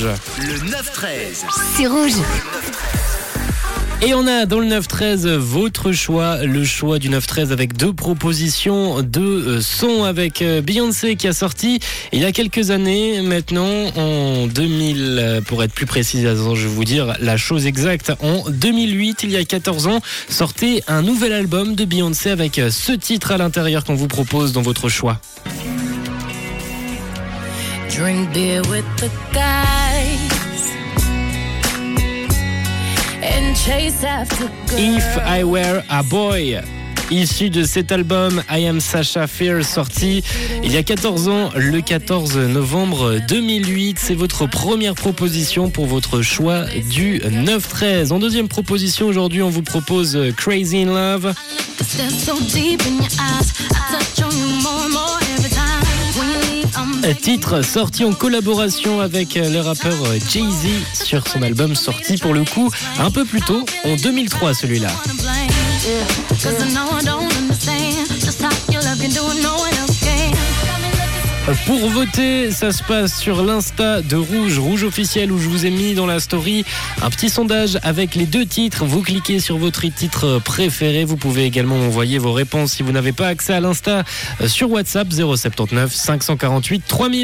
Rouge. Le 9-13. C'est rouge. Et on a dans le 9-13 votre choix, le choix du 9-13 avec deux propositions de euh, sons avec euh, Beyoncé qui a sorti il y a quelques années maintenant, en 2000 euh, pour être plus précis, je vais vous dire la chose exacte, en 2008, il y a 14 ans, sortait un nouvel album de Beyoncé avec ce titre à l'intérieur qu'on vous propose dans votre choix. Drink beer with the If. I Were a Boy. Issu de cet album I Am Sasha Fierce sorti il y a 14 ans, le 14 novembre 2008. C'est votre première proposition pour votre choix du 9-13. En deuxième proposition, aujourd'hui, on vous propose Crazy in Love. Titre sorti en collaboration avec le rappeur Jay-Z sur son album sorti pour le coup un peu plus tôt, en 2003 celui-là. Pour voter, ça se passe sur l'Insta de Rouge, Rouge officiel, où je vous ai mis dans la story un petit sondage avec les deux titres. Vous cliquez sur votre titre préféré. Vous pouvez également envoyer vos réponses si vous n'avez pas accès à l'Insta euh, sur WhatsApp 079 548 3000.